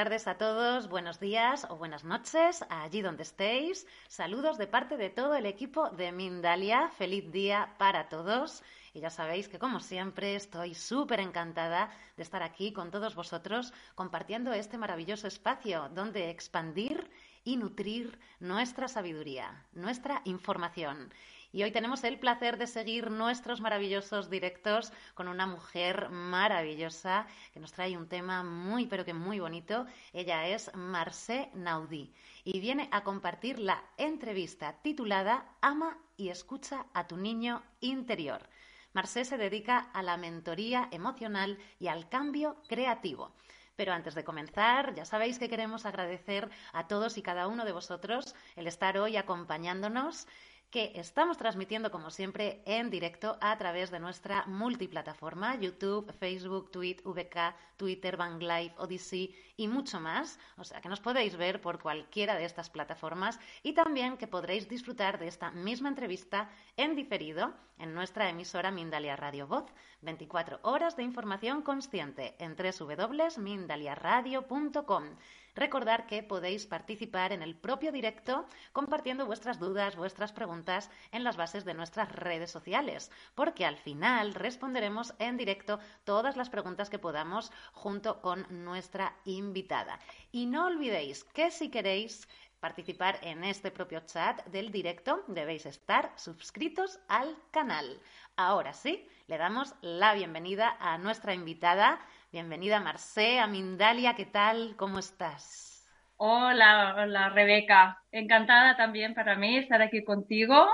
tardes a todos, buenos días o buenas noches, allí donde estéis. Saludos de parte de todo el equipo de Mindalia. Feliz día para todos. Y ya sabéis que, como siempre, estoy súper encantada de estar aquí con todos vosotros compartiendo este maravilloso espacio donde expandir y nutrir nuestra sabiduría, nuestra información. Y hoy tenemos el placer de seguir nuestros maravillosos directos con una mujer maravillosa que nos trae un tema muy, pero que muy bonito. Ella es Marcé Naudí y viene a compartir la entrevista titulada Ama y escucha a tu niño interior. Marcé se dedica a la mentoría emocional y al cambio creativo. Pero antes de comenzar, ya sabéis que queremos agradecer a todos y cada uno de vosotros el estar hoy acompañándonos que estamos transmitiendo, como siempre, en directo a través de nuestra multiplataforma, YouTube, Facebook, Tweet, VK, Twitter, Bang Live, Odyssey y mucho más. O sea que nos podéis ver por cualquiera de estas plataformas y también que podréis disfrutar de esta misma entrevista en diferido en nuestra emisora Mindalia Radio Voz. 24 horas de información consciente en www.mindaliaradio.com. Recordar que podéis participar en el propio directo compartiendo vuestras dudas, vuestras preguntas en las bases de nuestras redes sociales, porque al final responderemos en directo todas las preguntas que podamos junto con nuestra invitada. Y no olvidéis que si queréis participar en este propio chat del directo, debéis estar suscritos al canal. Ahora sí, le damos la bienvenida a nuestra invitada, Bienvenida Marcé, a Mindalia, ¿qué tal? ¿Cómo estás? Hola, hola Rebeca. Encantada también para mí estar aquí contigo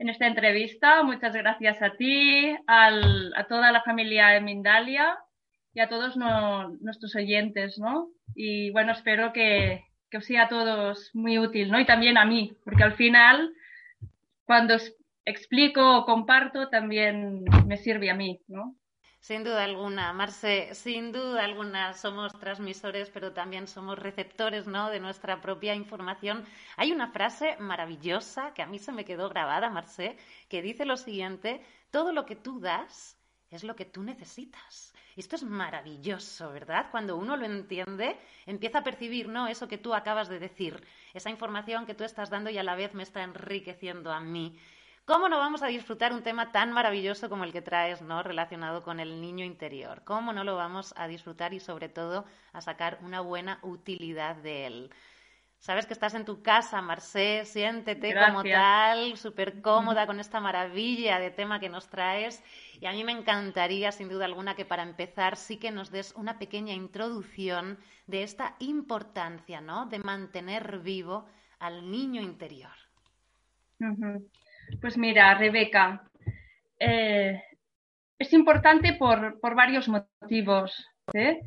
en esta entrevista. Muchas gracias a ti, a toda la familia de Mindalia y a todos nuestros oyentes, ¿no? Y bueno, espero que, que os sea a todos muy útil, ¿no? Y también a mí, porque al final, cuando explico o comparto, también me sirve a mí, ¿no? Sin duda alguna, Marce, sin duda alguna somos transmisores, pero también somos receptores ¿no? de nuestra propia información. Hay una frase maravillosa que a mí se me quedó grabada, Marce, que dice lo siguiente, todo lo que tú das es lo que tú necesitas. Esto es maravilloso, ¿verdad? Cuando uno lo entiende, empieza a percibir, ¿no? Eso que tú acabas de decir, esa información que tú estás dando y a la vez me está enriqueciendo a mí. ¿Cómo no vamos a disfrutar un tema tan maravilloso como el que traes, ¿no? Relacionado con el niño interior. ¿Cómo no lo vamos a disfrutar y sobre todo a sacar una buena utilidad de él? Sabes que estás en tu casa, Marcé, siéntete como tal, súper cómoda con esta maravilla de tema que nos traes. Y a mí me encantaría, sin duda alguna, que para empezar sí que nos des una pequeña introducción de esta importancia, ¿no? De mantener vivo al niño interior. Pues mira, Rebeca, eh, es importante por, varios motivos. ¿eh?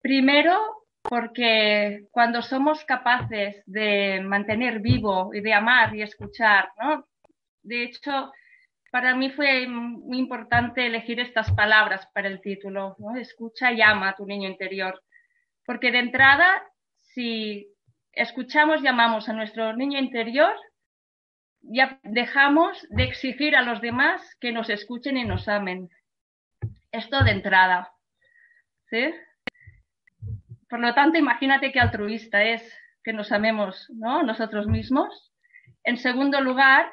Primero, porque cuando somos capaces de mantener vivo y de amar y escuchar, ¿no? De hecho, para mí fue muy importante elegir estas palabras para el título, ¿no? Escucha y ama a tu niño interior. Porque de entrada, si escuchamos y amamos a nuestro niño interior, ya dejamos de exigir a los demás que nos escuchen y nos amen. Esto de entrada. ¿Sí? Por lo tanto, imagínate qué altruista es que nos amemos ¿no? nosotros mismos. En segundo lugar,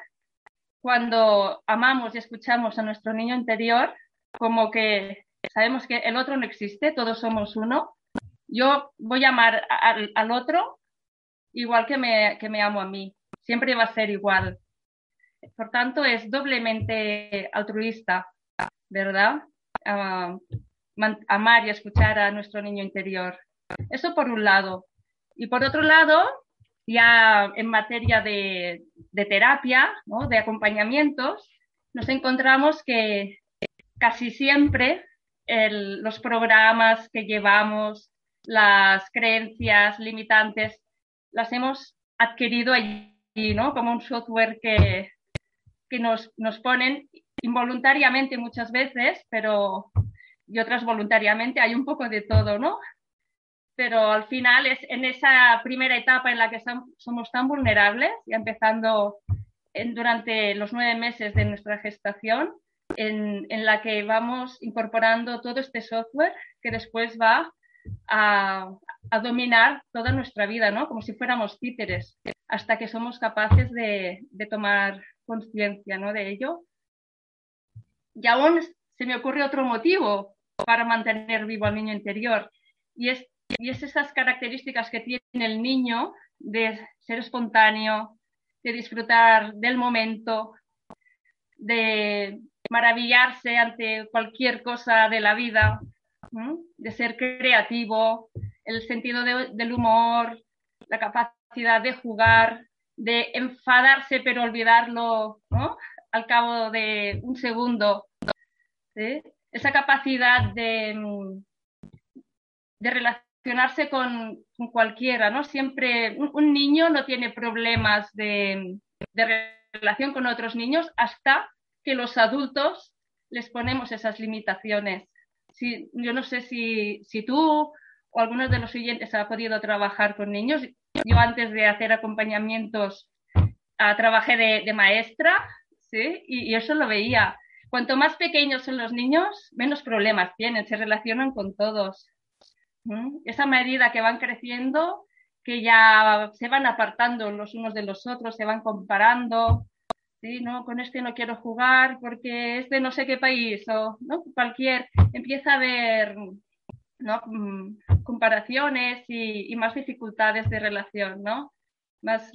cuando amamos y escuchamos a nuestro niño interior, como que sabemos que el otro no existe, todos somos uno. Yo voy a amar al, otro igual que me, que me amo a mí siempre va a ser igual. Por tanto, es doblemente altruista, ¿verdad? amar y escuchar a nuestro niño interior. Eso por un lado. Y por otro lado, ya en materia de, terapia, de acompañamientos, nos encontramos que casi siempre los programas que llevamos, las creencias limitantes, las hemos adquirido allí Como un software que, que nos, nos ponen involuntariamente muchas veces, pero y otras voluntariamente, hay un poco de todo, ¿no? Pero al final es en esa primera etapa en la que somos tan vulnerables, y empezando durante los nueve meses de nuestra gestación, en, en, la que vamos incorporando todo este software que después va a, dominar toda nuestra vida, ¿no? Como si fuéramos títeres, hasta que somos capaces de, tomar conciencia, ¿no? De ello. Y aún se me ocurre otro motivo para mantener vivo al niño interior, y es, y es esas características que tiene el niño de ser espontáneo, de disfrutar del momento, de maravillarse ante cualquier cosa de la vida, de ser creativo, el sentido del humor, la capacidad de jugar, de enfadarse pero olvidarlo al cabo de un segundo. Esa capacidad de, de relacionarse con, cualquiera, ¿no? Siempre un, niño no tiene problemas de relación con otros niños hasta que los adultos les ponemos esas limitaciones. Si, yo no sé si, si tú o algunos de los siguientes ha podido trabajar con niños. Yo antes de hacer acompañamientos ah, trabajé de, maestra, ¿sí? Y, eso lo veía. Cuanto más pequeños son los niños, menos problemas tienen, se relacionan con todos. Esa medida que van creciendo, que ya se van apartando los unos de los otros, se van comparando, sí, no, con este no quiero jugar porque es de no sé qué país o ¿no? cualquier, empieza a haber ¿no? Mm, comparaciones y, más dificultades de relación, ¿no? Más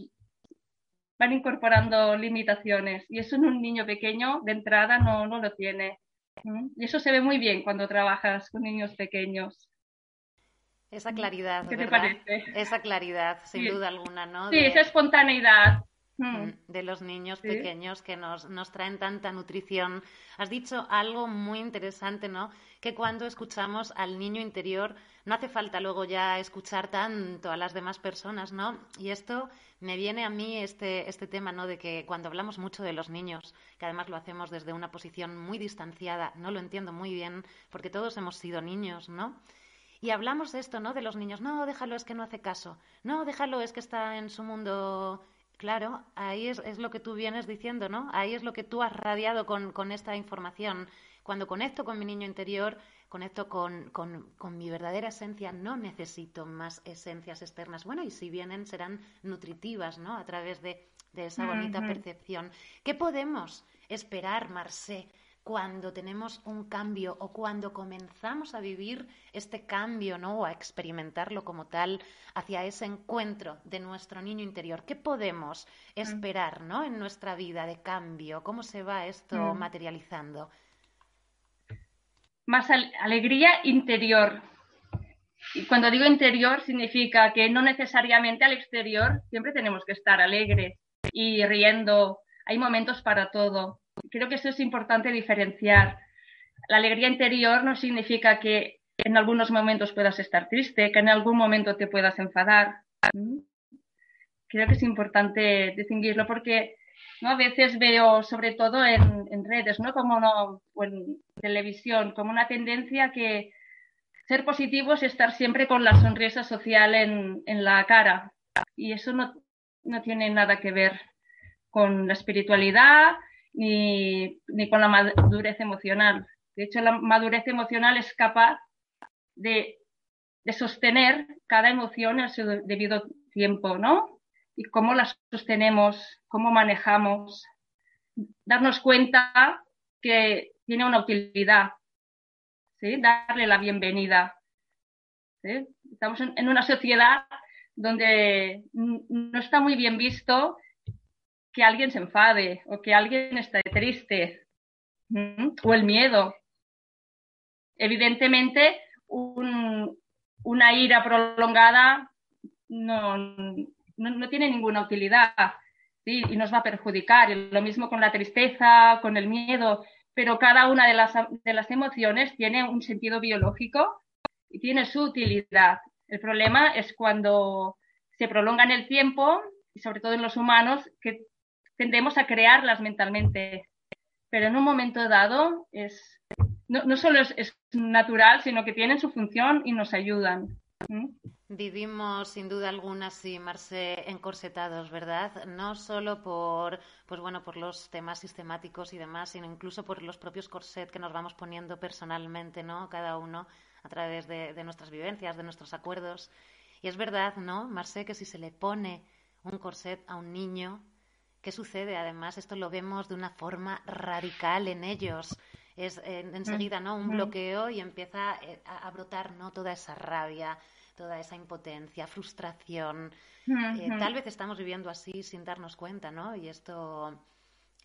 van incorporando limitaciones y eso en un niño pequeño de entrada no, no lo tiene. Y eso se ve muy bien cuando trabajas con niños pequeños. Esa claridad. ¿Qué te parece? Esa claridad, sin duda alguna, ¿no? Sí, esa espontaneidad. Mm, de los niños pequeños que nos, nos traen tanta nutrición. Has dicho algo muy interesante, ¿no? Que cuando escuchamos al niño interior, no hace falta luego ya escuchar tanto a las demás personas, ¿no? Y esto me viene a mí este, este tema, ¿no? De que cuando hablamos mucho de los niños, que además lo hacemos desde una posición muy distanciada, no lo entiendo muy bien, porque todos hemos sido niños, ¿no? Y hablamos de esto, ¿no? De los niños, no, déjalo, es que no hace caso, no, déjalo, es que está en su mundo Claro, ahí es, es, lo que tú vienes diciendo, ¿no? Ahí es lo que tú has radiado con, con esta información. Cuando conecto con mi niño interior, conecto con, con, con, mi verdadera esencia, no necesito más esencias externas. Bueno, y si vienen, serán nutritivas, ¿no? A través de, de esa bonita percepción. ¿Qué podemos esperar, Marcé, cuando tenemos un cambio o cuando comenzamos a vivir este cambio, ¿no? O a experimentarlo como tal hacia ese encuentro de nuestro niño interior. ¿Qué podemos mm. esperar, ¿no? En nuestra vida de cambio. ¿Cómo se va esto mm. materializando? Más alegría interior. Y cuando digo interior significa que no necesariamente al exterior siempre tenemos que estar alegres y riendo. Hay momentos para todo creo que eso es importante diferenciar. La alegría interior no significa que en algunos momentos puedas estar triste, que en algún momento te puedas enfadar. Creo que es importante distinguirlo porque ¿no? a veces veo, sobre todo en, redes, ¿no? Como no, o en televisión, como una tendencia que ser positivo es estar siempre con la sonrisa social en, en la cara. Y eso no, no tiene nada que ver con la espiritualidad, ni, ni con la madurez emocional. De hecho, la madurez emocional es capaz de, de sostener cada emoción en su debido tiempo, ¿no? Y cómo la sostenemos, cómo manejamos, darnos cuenta que tiene una utilidad, ¿sí? Darle la bienvenida. ¿sí? Estamos en, en una sociedad donde no está muy bien visto que alguien se enfade o que alguien esté triste o el miedo. Evidentemente, una ira prolongada no, no, tiene ninguna utilidad y nos va a perjudicar. lo mismo con la tristeza, con el miedo, pero cada una de las, de las emociones tiene un sentido biológico y tiene su utilidad. El problema es cuando se prolonga en el tiempo y sobre todo en los humanos, que tendemos a crearlas mentalmente, pero en un momento dado es, no, no solo es, natural, sino que tienen su función y nos ayudan. Vivimos sin duda alguna, sí, Marce, encorsetados, ¿verdad? No solo por, pues bueno, por los temas sistemáticos y demás, sino incluso por los propios corset que nos vamos poniendo personalmente, ¿no? Cada uno a través de, de nuestras vivencias, de nuestros acuerdos. Y es verdad, ¿no, Marce, que si se le pone un corset a un niño, ¿qué sucede? Además, esto lo vemos de una forma radical en ellos es enseguida no un bloqueo y empieza eh, a, brotar no toda esa rabia toda esa impotencia, frustración. Eh, tal vez estamos viviendo así sin darnos cuenta, ¿no? Y esto,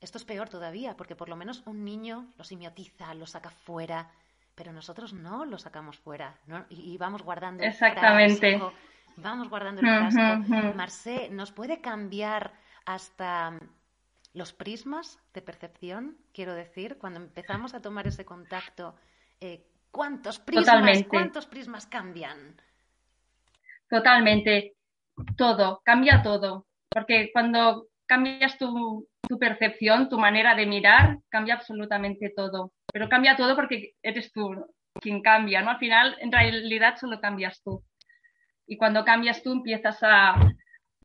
esto es peor todavía, porque por lo menos un niño lo simiotiza, lo saca fuera, pero nosotros no lo sacamos fuera, ¿no? Y, vamos guardando Exactamente. vamos guardando el frasco. Marcé, ¿nos puede cambiar hasta los prismas de percepción? Quiero decir, cuando empezamos a tomar ese contacto, eh, ¿cuántos prismas, ¿cuántos prismas cambian? Totalmente. Todo, cambia todo. Porque cuando cambias tu, percepción, tu manera de mirar, cambia absolutamente todo. Pero cambia todo porque eres tú quien cambia, ¿no? Al final, en realidad, solo cambias tú. Y cuando cambias tú, empiezas a,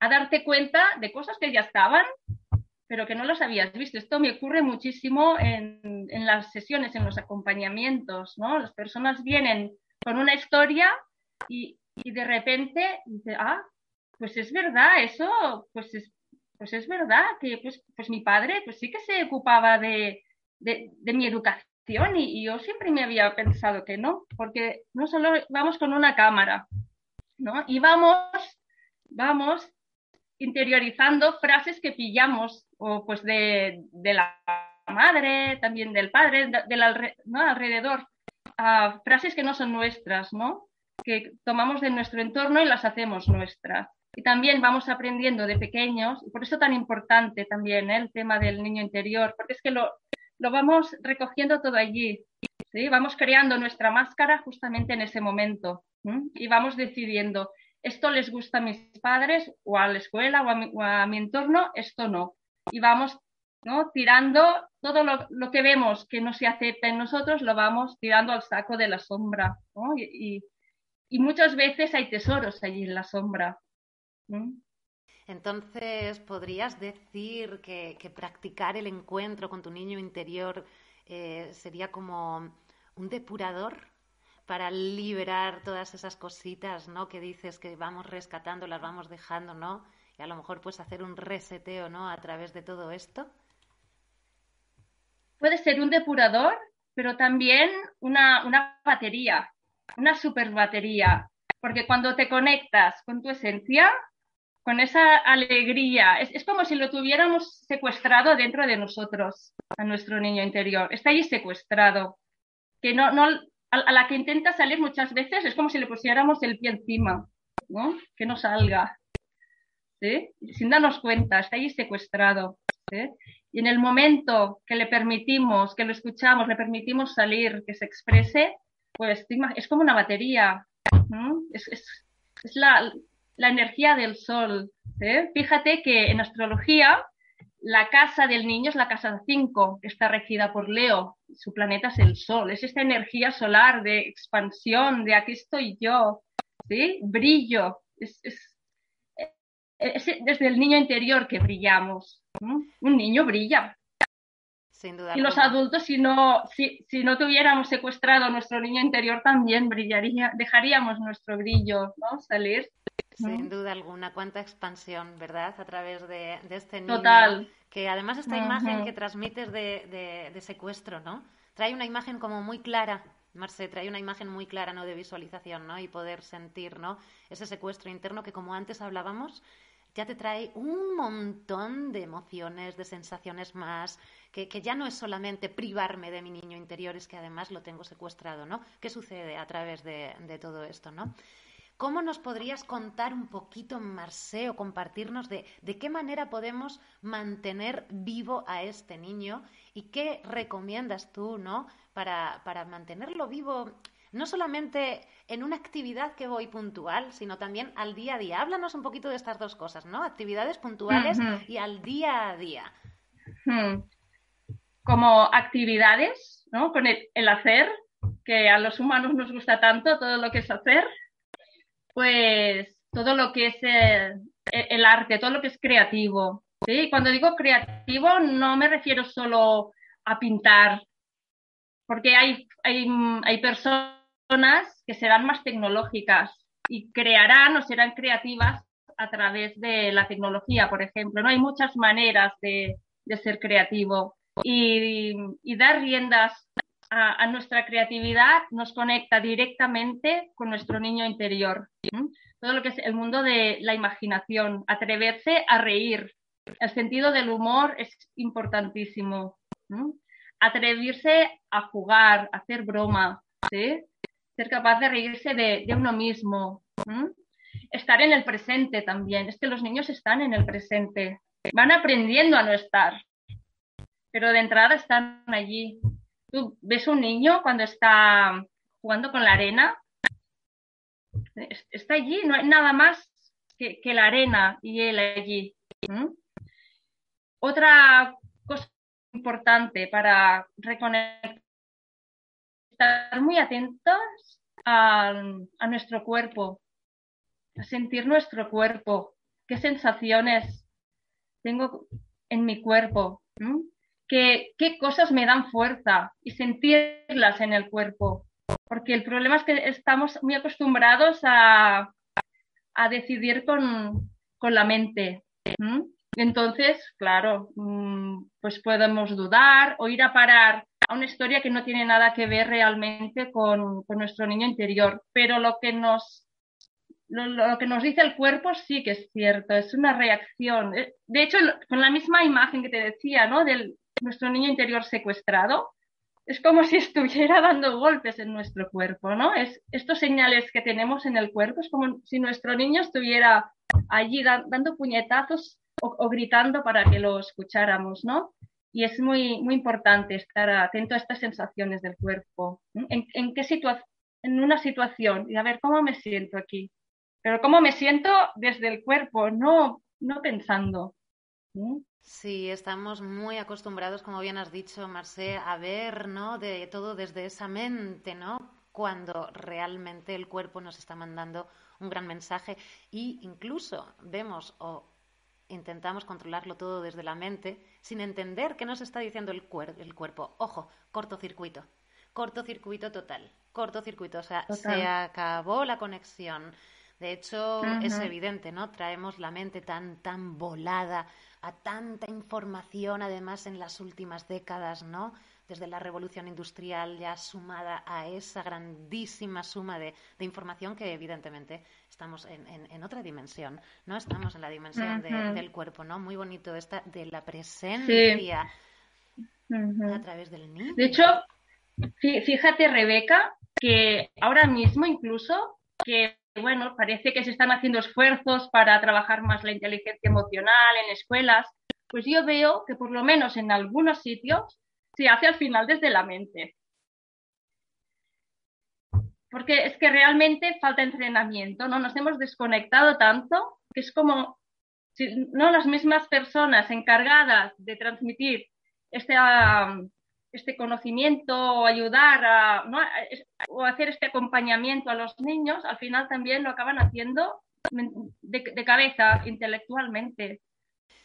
a darte cuenta de cosas que ya estaban, pero que no las habías visto. Esto me ocurre muchísimo en, las sesiones, en los acompañamientos, ¿no? Las personas vienen con una historia y, y de repente dice, ah, pues es verdad, eso, pues es, pues es verdad que pues, pues mi padre pues sí que se ocupaba de, de, mi educación y, yo siempre me había pensado que no, porque no solo vamos con una cámara, ¿no? Y vamos, vamos interiorizando frases que pillamos o pues de, de la madre, también del padre, del ¿no? alrededor, a frases que no son nuestras, ¿no? que tomamos de nuestro entorno y las hacemos nuestras. Y también vamos aprendiendo de pequeños, y por eso tan importante también ¿eh? el tema del niño interior, porque es que lo, lo vamos recogiendo todo allí. ¿sí? Vamos creando nuestra máscara justamente en ese momento y vamos decidiendo, esto les gusta a mis padres o a la escuela o a mi, entorno, esto no. Y vamos tirando todo lo, que vemos que no se acepta en nosotros, lo vamos tirando al saco de la sombra. ¿no? Y muchas veces hay tesoros allí en la sombra. Entonces, ¿podrías decir que, practicar el encuentro con tu niño interior eh, sería como un depurador para liberar todas esas cositas, ¿no? Que dices que vamos rescatando, las vamos dejando, ¿no? Y a lo mejor puedes hacer un reseteo, ¿no? A través de todo esto. Puede ser un depurador, pero también una, una batería una super batería, porque cuando te conectas con tu esencia, con esa alegría, es, como si lo tuviéramos secuestrado dentro de nosotros, a nuestro niño interior. Está ahí secuestrado, que no, a, la que intenta salir muchas veces es como si le pusiéramos el pie encima, ¿no? Que no salga, ¿sí? Sin darnos cuenta, está ahí secuestrado. Y en el momento que le permitimos, que lo escuchamos, le permitimos salir, que se exprese, pues es como una batería, es, es, es la, la, energía del sol. ¿eh? Fíjate que en astrología la casa del niño es la casa 5, que está regida por Leo, su planeta es el sol, es esta energía solar de expansión, de aquí estoy yo, ¿sí? brillo, es, es, es desde el niño interior que brillamos. Un niño brilla, y los adultos, si no, si, si no tuviéramos secuestrado nuestro niño interior, también brillaría, dejaríamos nuestro brillo ¿no? salir. Sin duda alguna, cuánta expansión, ¿verdad? A través de, este niño. Total. Que además esta imagen que transmites de, de, secuestro, ¿no? Trae una imagen como muy clara, Marce, trae una imagen muy clara, ¿no? De visualización, ¿no? Y poder sentir, ¿no? Ese secuestro interno que como antes hablábamos, ya te trae un montón de emociones, de sensaciones más, que, ya no es solamente privarme de mi niño interior, es que además lo tengo secuestrado, ¿no? ¿Qué sucede a través de, todo esto, ¿no? ¿Cómo nos podrías contar un poquito, Marce, o compartirnos de, de qué manera podemos mantener vivo a este niño y qué recomiendas tú, ¿no? Para, para mantenerlo vivo no solamente en una actividad que voy puntual, sino también al día a día. Háblanos un poquito de estas dos cosas, ¿no? Actividades puntuales y al día a día. Como actividades, ¿no? Con el, hacer, que a los humanos nos gusta tanto todo lo que es hacer. pues todo lo que es el, arte, todo lo que es creativo. ¿sí? Cuando digo creativo no me refiero solo a pintar, porque hay, hay, hay personas que serán más tecnológicas y crearán o serán creativas a través de la tecnología, por ejemplo. ¿no? Hay muchas maneras de, de ser creativo y, dar riendas a, nuestra creatividad nos conecta directamente con nuestro niño interior. Todo lo que es el mundo de la imaginación, atreverse a reír. El sentido del humor es importantísimo. Atreverse a jugar, a hacer broma, ser capaz de reírse de, uno mismo. Estar en el presente también. Es que los niños están en el presente. Van aprendiendo a no estar, pero de entrada están allí. Tú ves un niño cuando está jugando con la arena, está allí, no hay nada más que, la arena y él allí. Otra cosa importante para reconectar, muy atentos a, nuestro cuerpo, a sentir nuestro cuerpo, qué sensaciones tengo en mi cuerpo qué cosas me dan fuerza y sentirlas en el cuerpo. Porque el problema es que estamos muy acostumbrados a, decidir con, la mente. Entonces, claro, mm, pues podemos dudar o ir a parar a una historia que no tiene nada que ver realmente con, nuestro niño interior. Pero lo que nos lo, que nos dice el cuerpo sí que es cierto, es una reacción. Eh, de hecho, con la misma imagen que te decía, ¿no? Del, nuestro niño interior secuestrado, es como si estuviera dando golpes en nuestro cuerpo, ¿no? Es, estos señales que tenemos en el cuerpo es como si nuestro niño estuviera allí dando puñetazos o, gritando para que lo escucháramos, ¿no? Y es muy, muy importante estar atento a estas sensaciones del cuerpo. ¿En, qué situación? En una situación y a ver cómo me siento aquí. Pero cómo me siento desde el cuerpo, no, no pensando. Sí, estamos muy acostumbrados, como bien has dicho, Marcé, a ver, ¿no? De todo desde esa mente, ¿no? Cuando realmente el cuerpo nos está mandando un gran mensaje y incluso vemos o intentamos controlarlo todo desde la mente sin entender qué nos está diciendo el, el cuerpo. Ojo, cortocircuito, cortocircuito total, cortocircuito, o sea, se acabó la conexión. De hecho, es evidente, ¿no? Traemos la mente tan, tan volada a tanta información, además en las últimas décadas, ¿no? Desde la revolución industrial ya sumada a esa grandísima suma de, información que evidentemente estamos en, otra dimensión, ¿no? Estamos en la dimensión del cuerpo, ¿no? Muy bonito esta de la presencia a través del niño. De hecho, fíjate, Rebeca, que ahora mismo incluso que bueno, parece que se están haciendo esfuerzos para trabajar más la inteligencia emocional en escuelas, pues yo veo que por lo menos en algunos sitios se hace al final desde la mente. Porque es que realmente falta entrenamiento, ¿no? Nos hemos desconectado tanto que es como si no las mismas personas encargadas de transmitir este, este conocimiento o ayudar a, o hacer este acompañamiento a los niños, al final también lo acaban haciendo de, cabeza, intelectualmente.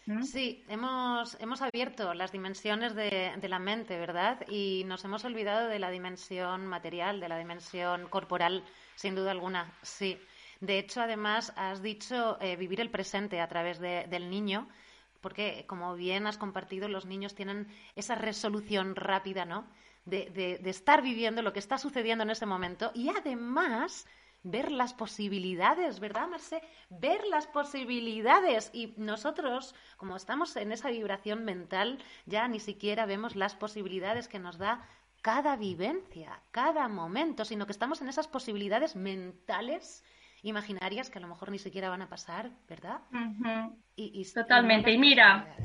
¿Mm? Sí, hemos, hemos abierto las dimensiones de, la mente, ¿verdad? Y nos hemos olvidado de la dimensión material, de la dimensión corporal, sin duda alguna, sí. De hecho, además, has dicho eh, vivir el presente a través del niño porque como bien has compartido, los niños tienen esa resolución rápida, ¿no? De, de, estar viviendo lo que está sucediendo en ese momento y además ver las posibilidades, ¿verdad, Marce? Ver las posibilidades. Y nosotros, como estamos en esa vibración mental, ya ni siquiera vemos las posibilidades que nos da cada vivencia, cada momento, sino que estamos en esas posibilidades mentales imaginarias que a lo mejor ni siquiera van a pasar, ¿verdad? y, Totalmente. Y mira,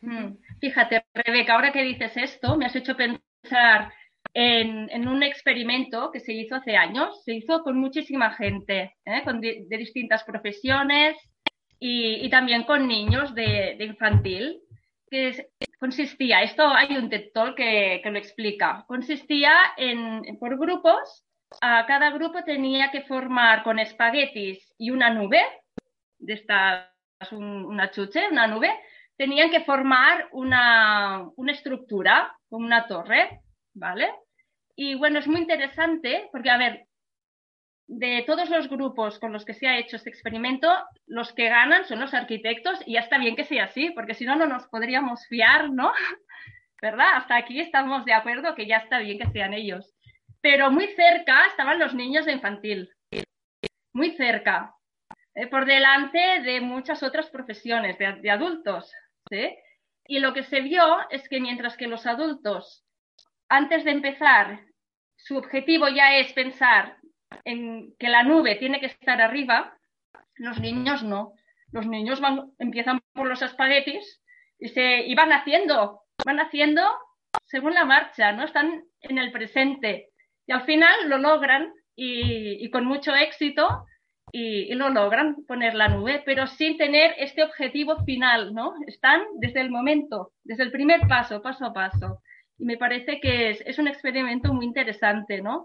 mm, fíjate, Rebeca, ahora que dices esto, me has hecho pensar en, un experimento que se hizo hace años. Se hizo con muchísima gente, ¿eh? de, distintas profesiones y, también con niños de, infantil. Que consistía, esto hay un TED que, lo explica, consistía en, por grupos a cada grupo tenía que formar con espaguetis y una nube, de esta una chuche, una nube, tenían que formar una, una estructura, una torre, ¿vale? Y bueno, es muy interesante porque, a ver, de todos los grupos con los que se ha hecho este experimento, los que ganan son los arquitectos y ya está bien que sea así, porque si no, no nos podríamos fiar, ¿no? ¿Verdad? Hasta aquí estamos de acuerdo que ya está bien que sean ellos. Pero muy cerca estaban los niños de infantil, muy cerca, eh, por delante de muchas otras profesiones, de, de adultos. ¿sí? Y lo que se vio es que mientras que los adultos, antes de empezar, su objetivo ya es pensar en que la nube tiene que estar arriba, los niños no. Los niños van, empiezan por los espaguetis y, se, van haciendo, van haciendo según la marcha, ¿no? Están en el presente. Y al final lo logran y, y con mucho éxito y, y, lo logran poner la nube, pero sin tener este objetivo final, ¿no? Están desde el momento, desde el primer paso, paso a paso. Y me parece que es, es un experimento muy interesante, ¿no?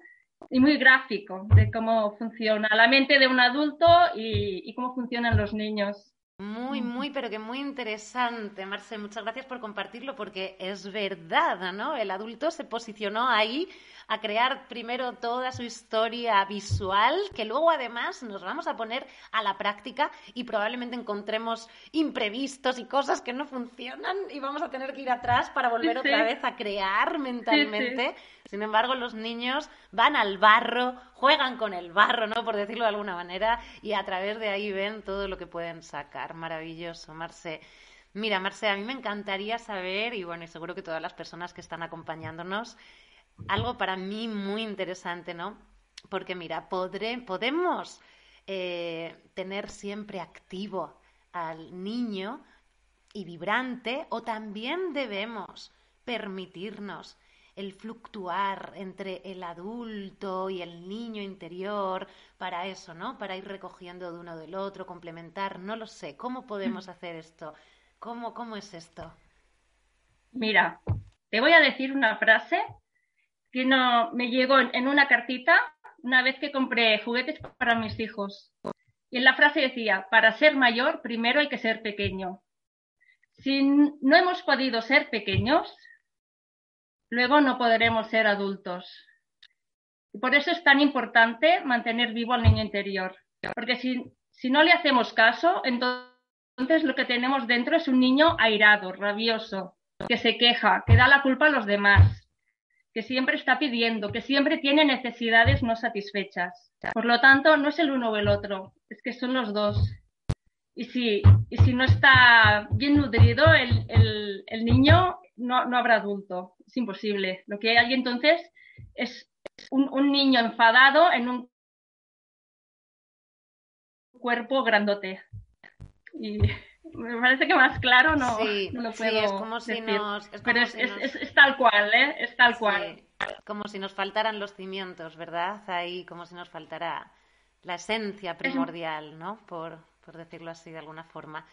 y muy gráfico de cómo funciona la mente de un adulto y, y, cómo funcionan los niños. Muy, muy, pero que muy interesante, Marce. Muchas gracias por compartirlo porque es verdad, ¿no? El adulto se posicionó ahí a crear primero toda su historia visual, que luego además nos vamos a poner a la práctica y probablemente encontremos imprevistos y cosas que no funcionan y vamos a tener que ir atrás para volver sí, otra vez a crear mentalmente. Sí, Sin embargo, los niños van al barro, juegan con el barro, ¿no? Por decirlo de alguna manera, y a través de ahí ven todo lo que pueden sacar. Maravilloso, Marce. Mira, Marce, a mí me encantaría saber, y bueno, y seguro que todas las personas que están acompañándonos, algo para mí muy interesante, ¿no? Porque mira, podré, podemos eh, tener siempre activo al niño y vibrante o también debemos permitirnos el fluctuar entre el adulto y el niño interior para eso, ¿no? Para ir recogiendo de uno del otro, complementar, no lo sé. ¿Cómo podemos hacer esto? ¿Cómo, cómo es esto? Mira, te voy a decir una frase que no, me llegó en una cartita una vez que compré juguetes para mis hijos. Y en la frase decía, para ser mayor, primero hay que ser pequeño. Si no hemos podido ser pequeños, luego no podremos ser adultos. Y por eso es tan importante mantener vivo al niño interior. Porque si, si no le hacemos caso, entonces lo que tenemos dentro es un niño airado, rabioso, que se queja, que da la culpa a los demás que siempre está pidiendo, que siempre tiene necesidades no satisfechas. Por lo tanto, no es el uno o el otro, es que son los dos. Y si, y si no está bien nutrido el, el, el niño, no, no, habrá adulto. Es imposible. Lo que hay entonces es un, un niño enfadado en un cuerpo grandote. Y me parece que más claro no, sí, no lo puedo sí, es como si decir. nos, es Pero es, si es, nos- es, es tal cual, ¿eh? Es tal cual. sí, como si nos faltaran los cimientos, ¿verdad? Ahí como si nos faltara la esencia primordial, ¿no? Por, por decirlo así de alguna forma.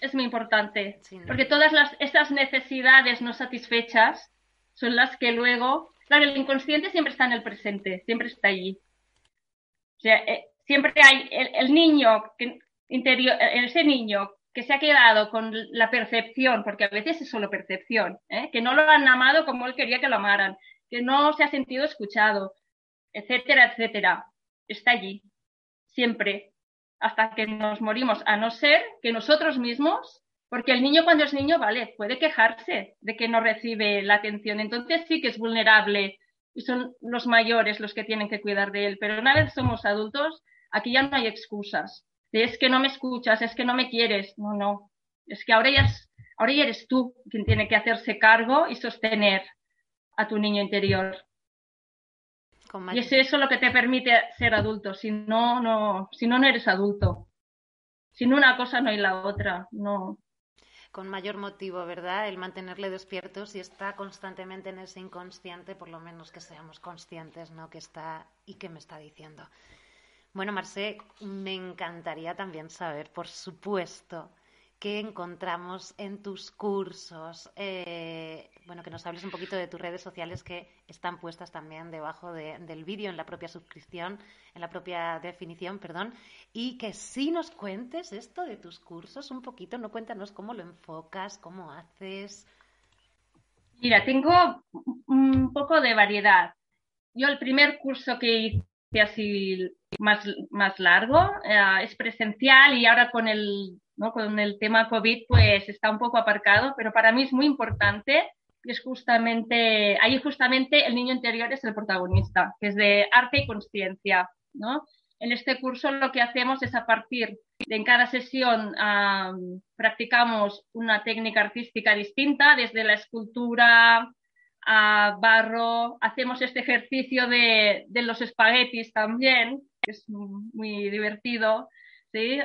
Es muy importante. Sí, ¿no? Porque todas las, estas necesidades no satisfechas son las que luego. Claro, el inconsciente siempre está en el presente, siempre está allí. O sea, eh, siempre hay el, el niño que, interior, eh, ese niño que se ha quedado con la percepción, porque a veces es solo percepción, ¿eh? que no lo han amado como él quería que lo amaran, que no se ha sentido escuchado, etcétera, etcétera. Está allí, siempre, hasta que nos morimos, a no ser que nosotros mismos, porque el niño cuando es niño, vale, puede quejarse de que no recibe la atención, entonces sí que es vulnerable y son los mayores los que tienen que cuidar de él, pero una vez somos adultos, aquí ya no hay excusas. De, es que no me escuchas, es que no me quieres, no, no, es que ahora ya, es, ahora ya eres tú quien tiene que hacerse cargo y sostener a tu niño interior. Con Y es eso lo que te permite ser adulto. Si no, no, si no, no eres adulto. Sin una cosa no hay la otra. No. con mayor motivo, ¿verdad? El mantenerle despierto si está constantemente en ese inconsciente, por lo menos que seamos conscientes, ¿no? Que está y que me está diciendo. Bueno, Marce, me encantaría también saber, por supuesto, ¿Qué encontramos en tus cursos? Eh, bueno, que nos hables un poquito de tus redes sociales que están puestas también debajo del vídeo, en la propia suscripción, en la propia definición, perdón, y que sí nos cuentes esto de tus cursos un poquito, no cuéntanos cómo lo enfocas, cómo haces. Mira, tengo un poco de variedad. Yo el primer curso que hice así más, más largo eh, es presencial y ahora con el con el tema COVID, pues está un poco aparcado, pero para mí es muy importante y es justamente, ahí justamente el niño interior es el protagonista, que es de arte y conciencia, ¿no? En este curso lo que hacemos es a partir de en cada sesión practicamos una técnica artística distinta, desde la escultura a barro, hacemos este ejercicio de, de los espaguetis también, es muy divertido, ¿sí?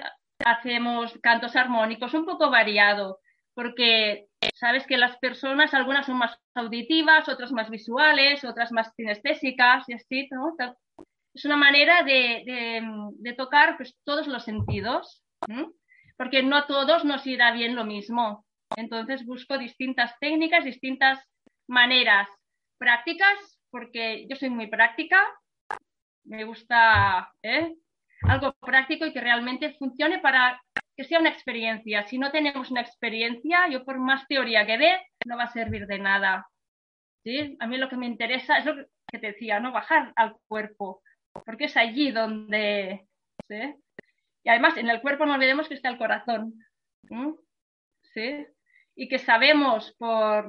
hacemos cantos armónicos, un poco variado, porque sabes que las personas, algunas son más auditivas, otras más visuales, otras más kinestésicas y así, ¿no? Es una manera de, tocar pues, todos los sentidos, porque no a todos nos irá bien lo mismo. Entonces busco distintas técnicas, distintas maneras prácticas, porque yo soy muy práctica, me gusta ¿eh? algo práctico y que realmente funcione para que sea una experiencia. Si no tenemos una experiencia, yo por más teoría que dé, no va a servir de nada. ¿Sí? A mí lo que me interesa es lo que te decía, ¿no? Bajar al cuerpo, porque es allí donde... ¿sí? Y además, en el cuerpo no olvidemos que está el corazón. ¿Sí? Y que sabemos por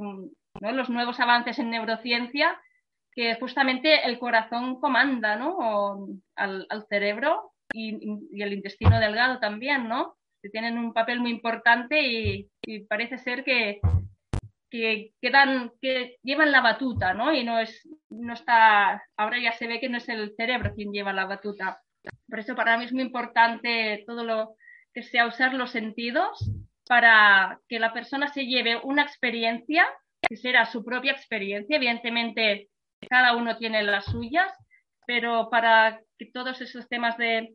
los nuevos avances en neurociencia que justamente el corazón comanda ¿no? al, al cerebro y, el intestino delgado también, ¿no? Que tienen un papel muy importante y, parece ser que, que, que llevan la batuta, ¿no? Y no es, no está, ahora ya se ve que no es el cerebro quien lleva la batuta. Por eso para mí es muy importante todo lo que sea usar los sentidos para que la persona se lleve una experiencia, que será su propia experiencia, evidentemente cada uno tiene las suyas, pero para que todos esos temas de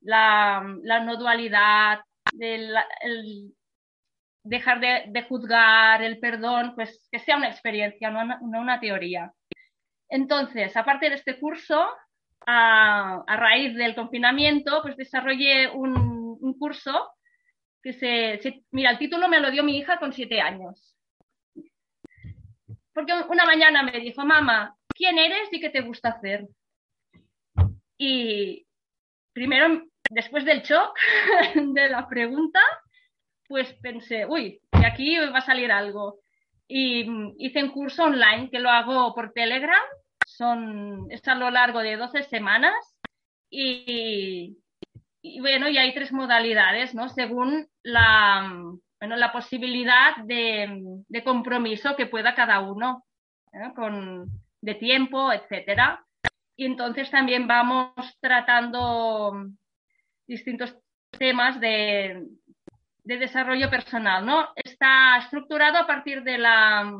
la, no dualidad, el dejar de, juzgar, el perdón, pues que sea una experiencia, no una, teoría. Entonces, aparte de este curso, a, raíz del confinamiento, pues desarrollé un, curso que se, Mira, el título me lo dio mi hija con siete años. Porque una mañana me dijo, mamá, ¿quién eres y qué te gusta hacer? Y primero después del shock de la pregunta, pues pensé, uy, de aquí va a salir algo. Y hice un curso online que lo hago por Telegram, son, es a lo largo de 12 semanas y, bueno, y hay tres modalidades, ¿no? Según la, bueno, la posibilidad de, compromiso que pueda cada uno, ¿eh? con, de tiempo, etcétera. Y entonces también vamos tratando distintos temas de, desarrollo personal, ¿no? Está estructurado a partir de la,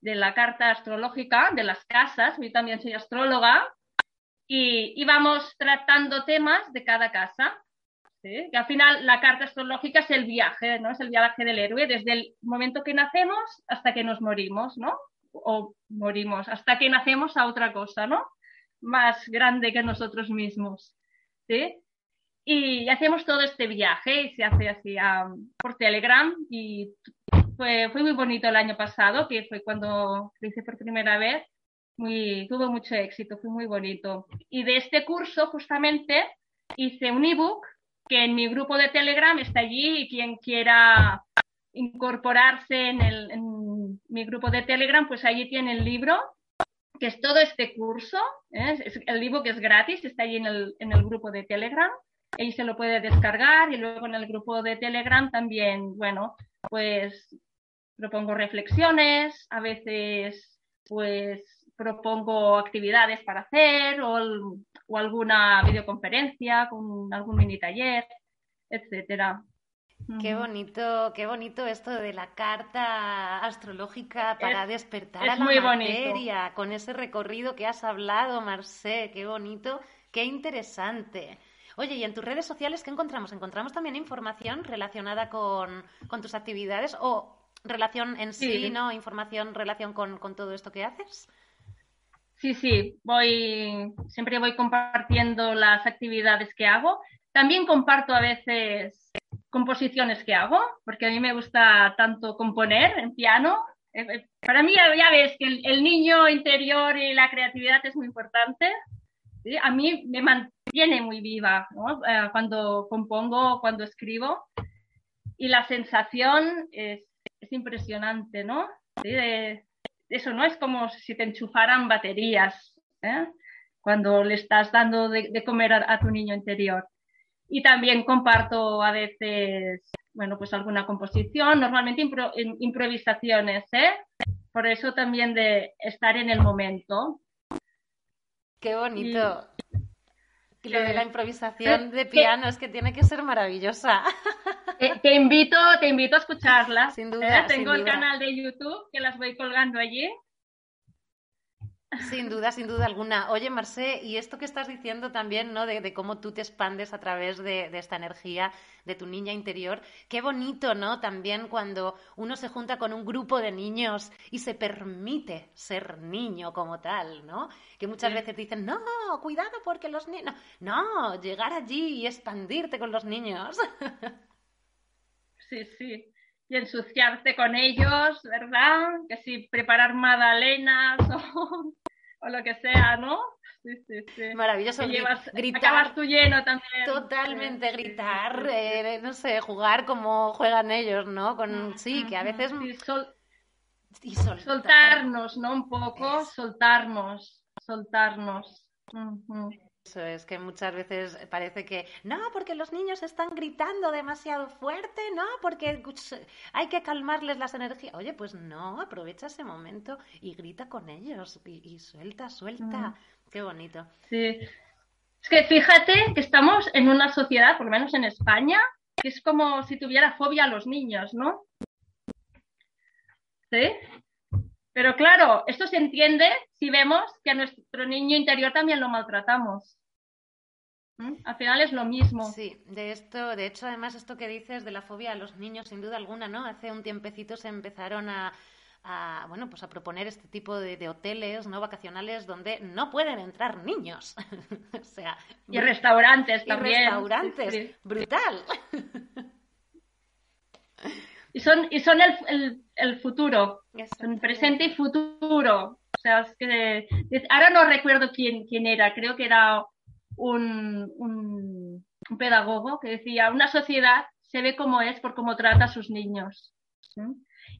de la carta astrológica, de las casas, yo también soy astróloga, y, vamos tratando temas de cada casa. Que al final la carta astrológica es el viaje, ¿no? Es el viaje del héroe, desde el momento que nacemos hasta que nos morimos, ¿no? O morimos, hasta que nacemos a otra cosa, ¿no? Más grande que nosotros mismos. ¿sí? Y hacemos todo este viaje y se hace así por Telegram y fue, fue muy bonito el año pasado, que fue cuando lo hice por primera vez. Muy, tuvo mucho éxito, fue muy bonito. Y de este curso justamente hice un ebook que en mi grupo de Telegram está allí y quien quiera incorporarse en, el, mi grupo de Telegram, pues allí tiene el libro, que es todo este curso. ¿eh? el ebook es gratis, está allí en el, en el grupo de Telegram ahí se lo puede descargar y luego en el grupo de Telegram también, bueno, pues propongo reflexiones, a veces pues propongo actividades para hacer o, alguna videoconferencia con algún mini taller, etcétera. Qué bonito, qué bonito esto de la carta astrológica para despertar a la materia, con ese recorrido que has hablado, Marcé, qué bonito, qué interesante. Oye, ¿y en tus redes sociales qué encontramos? ¿Encontramos también información relacionada con, tus actividades o relación en sí, ¿no? Información, relación con, con todo esto que haces. Sí, sí, voy, siempre voy compartiendo las actividades que hago. También comparto a veces composiciones que hago, porque a mí me gusta tanto componer en piano. Eh, eh, para mí ya ves que el, niño interior y la creatividad es muy importante. A mí me mantiene muy viva eh, cuando compongo, cuando escribo. Y la sensación es, es impresionante, ¿no? eso no es como si te enchufaran baterías cuando le estás dando de, comer a tu niño interior y también comparto a veces, bueno, pues alguna composición, normalmente improvisaciones, ¿eh? Por eso también de estar en el momento. Qué bonito. Y, lo de la improvisación de piano es que tiene que ser maravillosa. Te, invito, te invito a escucharla. Sin duda. ¿eh? Tengo el canal de YouTube que las voy colgando allí sin duda, sin duda alguna. Oye, Marcé, y esto que estás diciendo también, ¿no? De, cómo tú te expandes a través de, esta energía de tu niña interior. Qué bonito, ¿no? También cuando uno se junta con un grupo de niños y se permite ser niño como tal, ¿no? Que muchas veces dicen, no, cuidado porque los niños. No, llegar allí y expandirte con los niños. Sí, sí y ensuciarte con ellos, ¿verdad? Que si preparar magdalenas o, o lo que sea, ¿no? Sí, sí, sí. Maravilloso. Llevas, gritar. tu lleno también. Totalmente, gritar, eh, no sé, jugar como juegan ellos, ¿no? Con, sí, que a veces... y soltarnos, ¿no? Un poco, soltarnos, soltarnos. Eso es que muchas veces parece que no, porque los niños están gritando demasiado fuerte, no, porque hay que calmarles las energías. Oye, pues no, aprovecha ese momento y grita con ellos y, suelta, suelta. Mm. Qué bonito. Sí. Es que fíjate que estamos en una sociedad, por lo menos en España, que es como si tuviera fobia a los niños, ¿no? ¿Sí? Pero claro, esto se entiende si vemos que a nuestro niño interior también lo maltratamos. ¿Mm? Al final es lo mismo. Sí, de esto, de hecho, además, esto que dices de la fobia a los niños, sin duda alguna, ¿no? Hace un tiempecito se empezaron a, bueno, pues a proponer este tipo de, hoteles no vacacionales donde no pueden entrar niños. o sea, y restaurantes y también. Restaurantes, brutal. y son, y son el, el, futuro, son presente y futuro. O sea, es que ahora no recuerdo quién, quién era, creo que era un, un, pedagogo que decía, una sociedad se ve como es por cómo trata a sus niños.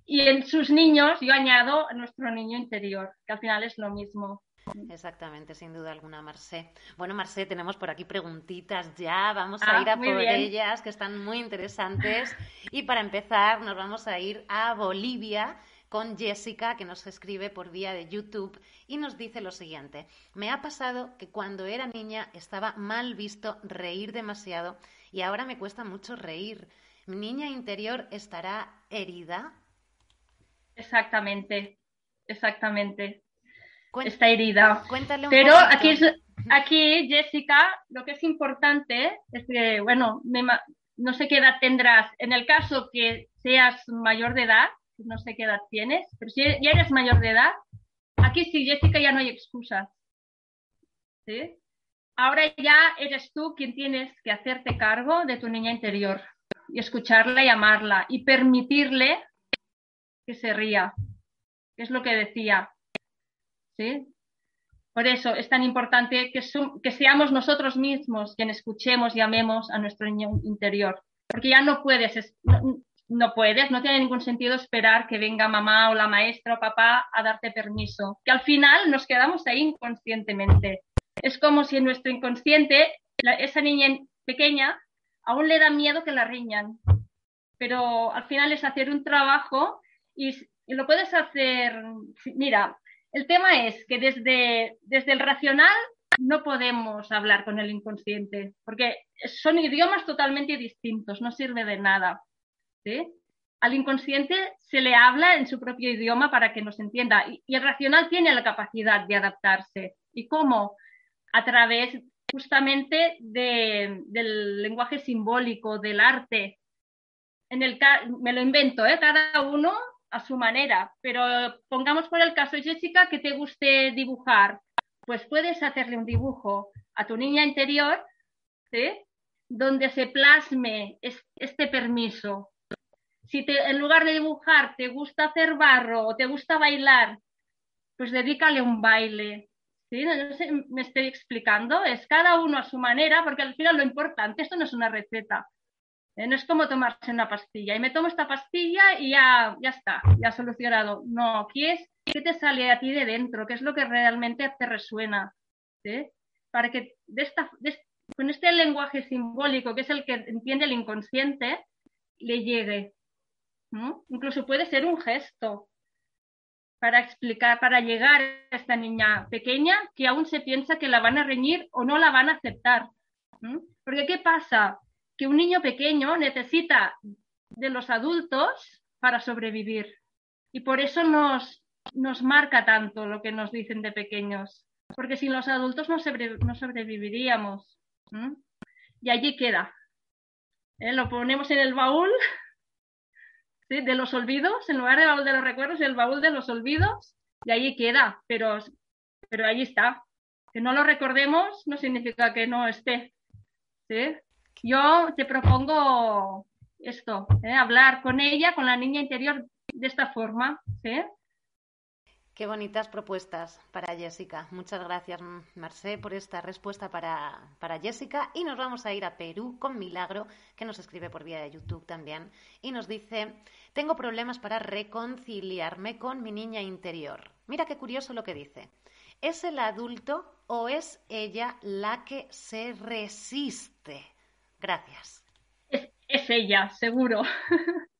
Y en sus niños yo añado a nuestro niño interior, que al final es lo mismo. Exactamente, sin duda alguna, Marcé. Bueno, Marcé, tenemos por aquí preguntitas ya, vamos a ah, ir a por ellas, que están muy interesantes. Y para empezar, nos vamos a ir a Bolivia con Jessica, que nos escribe por vía de YouTube y nos dice lo siguiente. Me ha pasado que cuando era niña estaba mal visto reír demasiado y ahora me cuesta mucho reír. ¿Mi niña interior estará herida? Exactamente, exactamente. Está herida. Cuéntale un Pero aquí, aquí, Jessica, lo que es importante es que, bueno, no sé qué edad tendrás. En el caso que seas mayor de edad, no sé qué edad tienes, pero si ya eres mayor de edad, aquí sí, Jessica, ya no hay excusas. ¿Sí? Ahora ya eres tú quien tienes que hacerte cargo de tu niña interior y escucharla y amarla y permitirle que se ría, es lo que decía. ¿Sí? Por eso es tan importante que, que seamos nosotros mismos quienes escuchemos y amemos a nuestro niño interior, porque ya no puedes, no puedes, no tiene ningún sentido esperar que venga mamá o la maestra o papá a darte permiso, que al final nos quedamos ahí inconscientemente. Es como si en nuestro inconsciente esa niña pequeña aún le da miedo que la riñan, pero al final es hacer un trabajo y, lo puedes hacer, mira, el tema es que desde, desde el racional no podemos hablar con el inconsciente, porque son idiomas totalmente distintos, no sirve de nada. Al inconsciente se le habla en su propio idioma para que nos entienda y, el racional tiene la capacidad de adaptarse. ¿Y cómo? A través justamente del lenguaje simbólico, del arte. En el, me lo invento, ¿eh? cada uno a su manera, pero pongamos por el caso, Jessica, que te guste dibujar, pues puedes hacerle un dibujo a tu niña interior, donde se plasme este permiso. Si te, en lugar de dibujar te gusta hacer barro o te gusta bailar, pues dedícale un baile. ¿Sí? me estoy explicando, es cada uno a su manera, porque al final lo importante, esto no es una receta, ¿eh? no es como tomarse una pastilla y me tomo esta pastilla y ya, ya está, ya solucionado. No, aquí es qué te sale a ti de dentro, qué es lo que realmente te resuena. Para que de esta, con este lenguaje simbólico, que es el que entiende el inconsciente, le llegue. Incluso puede ser un gesto para explicar, para llegar a esta niña pequeña que aún se piensa que la van a reñir o no la van a aceptar. Porque ¿qué pasa? Que un niño pequeño necesita de los adultos para sobrevivir. Y por eso nos, nos marca tanto lo que nos dicen de pequeños. Porque sin los adultos no, no sobreviviríamos. Y allí queda. ¿Eh? Lo ponemos en el baúl de los olvidos, en lugar del baúl de los recuerdos, el baúl de los olvidos, y allí queda, pero, pero allí está. Que no lo recordemos no significa que no esté. Yo te propongo esto, ¿eh? hablar con ella, con la niña interior de esta forma. ¿sí? Qué bonitas propuestas para Jessica. Muchas gracias, Marcé, por esta respuesta para, para, Jessica. Y nos vamos a ir a Perú con Milagro, que nos escribe por vía de YouTube también. Y nos dice, tengo problemas para reconciliarme con mi niña interior. Mira qué curioso lo que dice. ¿Es el adulto o es ella la que se resiste? Gracias. Es, ella, seguro.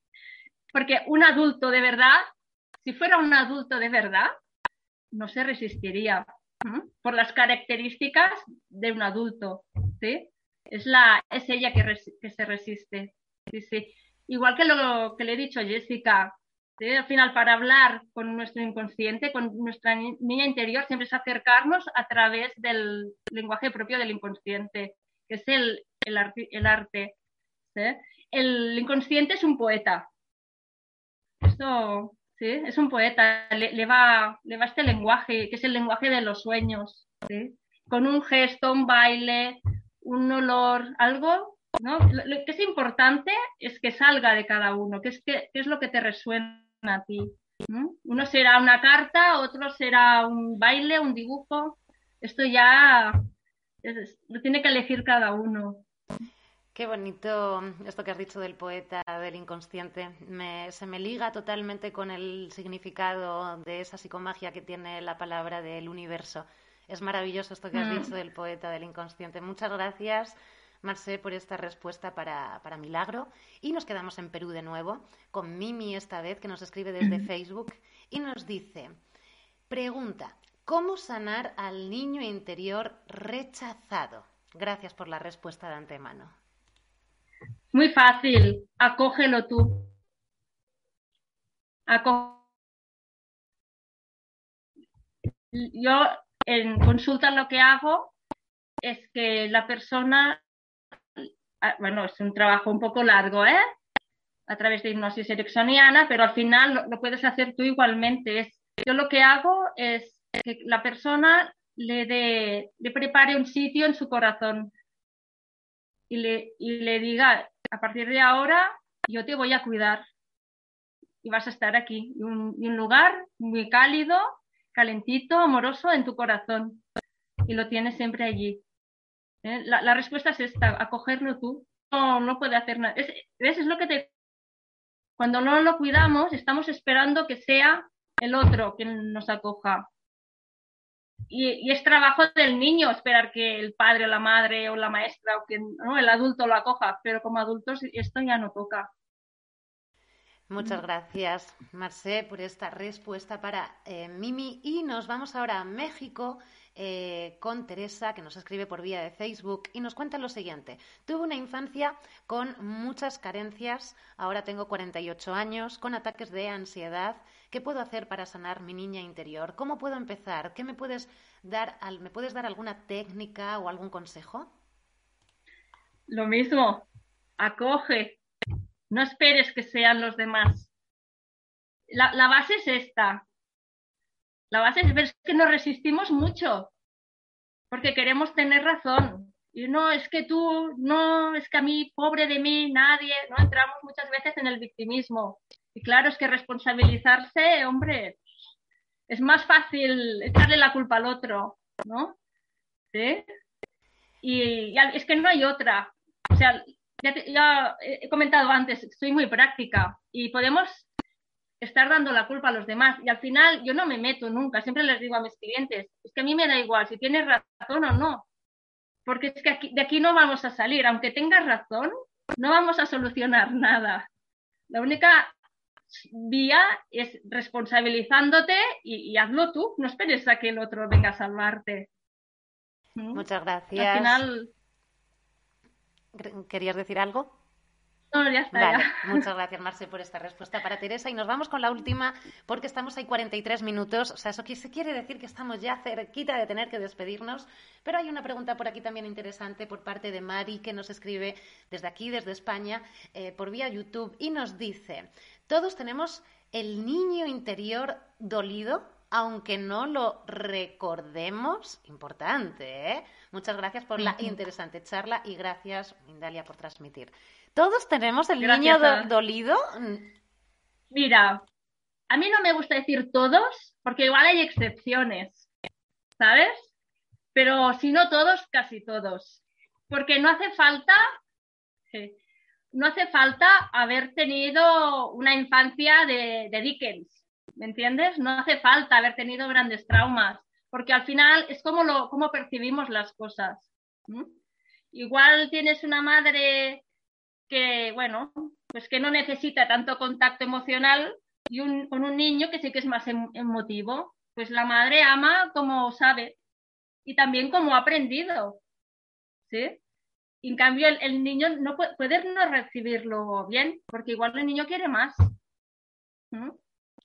Porque un adulto de verdad si fuera un adulto de verdad, no se resistiría por las características de un adulto. ¿sí? Es, la, es ella que, que se resiste. Sí, sí. Igual que lo que le he dicho a Jessica, al final para hablar con nuestro inconsciente, con nuestra niña interior, siempre es acercarnos a través del lenguaje propio del inconsciente, que es el, el, arte. El inconsciente es un poeta. Eso ¿sí? Es un poeta, le, va, le va este lenguaje, que es el lenguaje de los sueños, Con un gesto, un baile, un olor, algo, ¿no? Lo, que es importante es que salga de cada uno, que es, que, es lo que te resuena a ti. Uno será una carta, otro será un baile, un dibujo. Esto ya lo tiene que elegir cada uno. Qué bonito esto que has dicho del poeta, del inconsciente. se me liga totalmente con el significado de esa psicomagia que tiene la palabra del universo. Es maravilloso esto que has mm. dicho del poeta, del inconsciente. Muchas gracias, Marcé, por esta respuesta para, para, Milagro. Y nos quedamos en Perú de nuevo, con Mimi esta vez, que nos escribe desde Facebook y nos dice, pregunta, ¿cómo sanar al niño interior rechazado? Gracias por la respuesta de antemano. Muy fácil, acógelo tú. Yo en consulta lo que hago es que la persona, ah, bueno, es un trabajo un poco largo, ¿eh? A través de hipnosis ericksoniana, pero al final lo, puedes hacer tú igualmente. Es, yo lo que hago es que la persona le, de, le prepare un sitio en su corazón y le, y le diga, a partir de ahora yo te voy a cuidar y vas a estar aquí. Y un, lugar muy cálido, calentito, amoroso en tu corazón. Y lo tienes siempre allí. ¿Eh? La, respuesta es esta, acogerlo tú. No, no puede hacer nada. Es, Es lo que te... Cuando no lo cuidamos, estamos esperando que sea el otro quien nos acoja y, es trabajo del niño esperar que el padre o la madre o la maestra o quien, ¿no? el adulto lo acoja, pero como adultos esto ya no toca. Muchas gracias, Marcé, por esta respuesta para eh, Mimi. Y nos vamos ahora a México eh, con Teresa, que nos escribe por vía de Facebook y nos cuenta lo siguiente. Tuve una infancia con muchas carencias, ahora tengo 48 años, con ataques de ansiedad ¿Qué puedo hacer para sanar mi niña interior? ¿Cómo puedo empezar? ¿Qué me puedes dar, me puedes dar alguna técnica o algún consejo? Lo mismo, acoge, no esperes que sean los demás. La, la base es esta. La base es, que nos resistimos mucho, porque queremos tener razón. Y no, es que tú, no, es que a mí, pobre de mí, nadie, ¿no? Entramos muchas veces en el victimismo. Y claro, es que responsabilizarse, hombre, es más fácil echarle la culpa al otro, ¿no? ¿Sí? Y, es que no hay otra. O sea, ya, he comentado antes, soy muy práctica y podemos estar dando la culpa a los demás. Y al final yo no me meto nunca, siempre les digo a mis clientes, es que a mí me da igual si tienes razón o no, porque es que de aquí no vamos a salir, aunque tengas razón, no vamos a solucionar nada. La única vía es responsabilizándote y, hazlo tú, no esperes a que el otro venga a salvarte. ¿Mm? Muchas gracias. Al final... ¿Querías decir algo? Muchas gracias, Marce, por esta respuesta para Teresa. Y nos vamos con la última, porque estamos ahí 43 minutos. O sea, eso se quiere decir que estamos ya cerquita de tener que despedirnos. Pero hay una pregunta por aquí también interesante por parte de Mari, que nos escribe desde aquí, desde España, eh, por vía YouTube, y nos dice: Todos tenemos el niño interior dolido, aunque no lo recordemos. Importante, ¿eh? Muchas gracias por la interesante charla y gracias, Mindalia, por transmitir. ¿Todos tenemos el niño dolido? Mira, a mí no me gusta decir todos, porque igual hay excepciones, ¿sabes? Pero si no todos, casi todos. Porque no hace falta, no hace falta haber tenido una infancia de, Dickens, ¿me entiendes? No hace falta haber tenido grandes traumas, porque al final es como, lo, percibimos las cosas. Igual tienes una madre que, bueno, pues que no necesita tanto contacto emocional y un, con un niño que sí que es más em, emotivo. Pues la madre ama como sabe y también como ha aprendido. ¿Sí? En cambio, el, niño no puede, no recibirlo bien, porque igual el niño quiere más.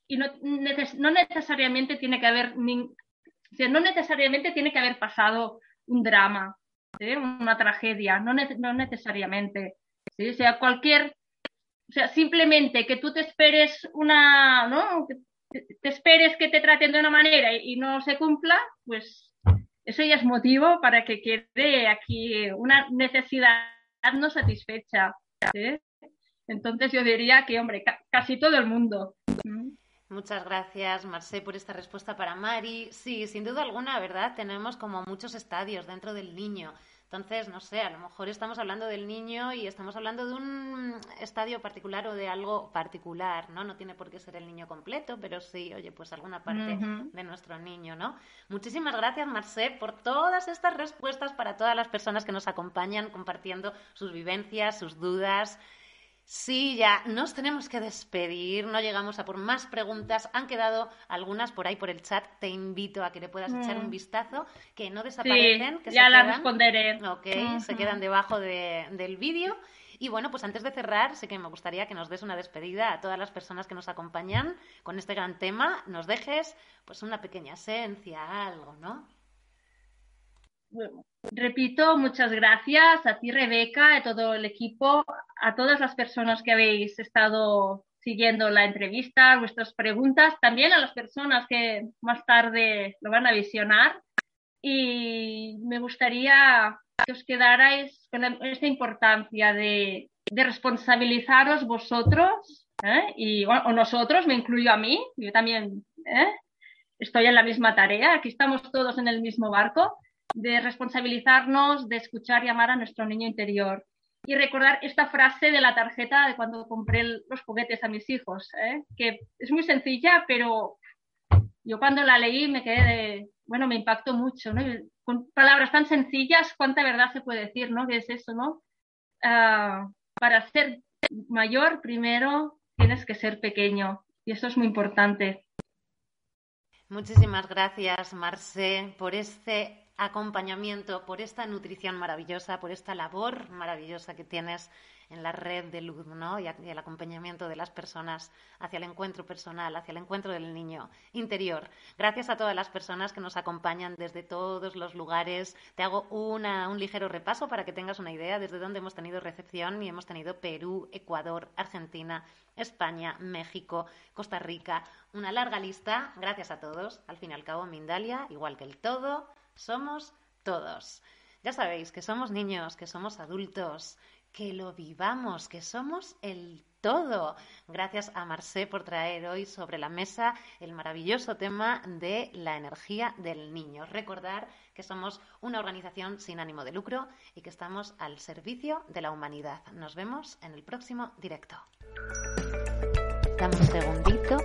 Y no, no, necesariamente tiene que haber, no necesariamente tiene que haber pasado un drama, una tragedia, no, no necesariamente. O sea, cualquier, o sea, simplemente que tú te esperes una, ¿no? Que te esperes que te traten de una manera y, no se cumpla, pues eso ya es motivo para que quede aquí una necesidad no satisfecha. Entonces yo diría que, hombre, casi todo el mundo. Muchas gracias, Marcé, por esta respuesta para Mari. Sí, sin duda alguna, ¿verdad? Tenemos como muchos estadios dentro del niño. Entonces, no sé, a lo mejor estamos hablando del niño y estamos hablando de un estadio particular o de algo particular, ¿no? No tiene por qué ser el niño completo, pero sí, oye, pues alguna parte de nuestro niño, ¿no? Muchísimas gracias, Marcé, por todas estas respuestas para todas las personas que nos acompañan compartiendo sus vivencias, sus dudas. Sí, ya nos tenemos que despedir, no llegamos a por más preguntas. Han quedado algunas por ahí por el chat. Te invito a que le puedas echar un mm. vistazo, que no desaparecen. que ya las responderé. Ok, se quedan debajo del vídeo. Y bueno, pues antes de cerrar, sé que me gustaría que nos des una despedida a todas las personas que nos acompañan con este gran tema. Nos dejes pues una pequeña esencia, algo, ¿no? Repito, muchas gracias a ti, Rebeca, a todo el equipo, a todas las personas que habéis estado siguiendo la entrevista, vuestras preguntas, también a las personas que más tarde lo van a visionar. Y me gustaría que os quedarais con esta importancia de, responsabilizaros vosotros ¿eh? y o, nosotros, me incluyo a mí, yo también ¿eh? estoy en la misma tarea, aquí estamos todos en el mismo barco de responsabilizarnos, de escuchar y amar a nuestro niño interior. Y recordar esta frase de la tarjeta de cuando compré los juguetes a mis hijos, ¿eh? que es muy sencilla, pero yo cuando la leí me quedé de, bueno, me impactó mucho, ¿no? Con palabras tan sencillas, cuánta verdad se puede decir, ¿no? ¿Qué es eso, no? Ah, para ser mayor, primero tienes que ser pequeño, y eso es muy importante. Muchísimas gracias, Marce, por este acompañamiento, por esta nutrición maravillosa, por esta labor maravillosa que tienes en la red de luz ¿no? y, el acompañamiento de las personas hacia el encuentro personal, hacia el encuentro del niño interior. Gracias a todas las personas que nos acompañan desde todos los lugares. Te hago una, un ligero repaso para que tengas una idea desde dónde hemos tenido recepción y hemos tenido Perú, Ecuador, Argentina, España, México, Costa Rica, una larga lista. Gracias a todos. Al fin y al cabo, Mindalia, igual que el todo, somos todos. Ya sabéis que somos niños, que somos adultos, que lo vivamos, que somos el todo. Gracias a Marcé por traer hoy sobre la mesa el maravilloso tema de la energía del niño. Recordar que somos una organización sin ánimo de lucro y que estamos al servicio de la humanidad. Nos vemos en el próximo directo. Dame un segundito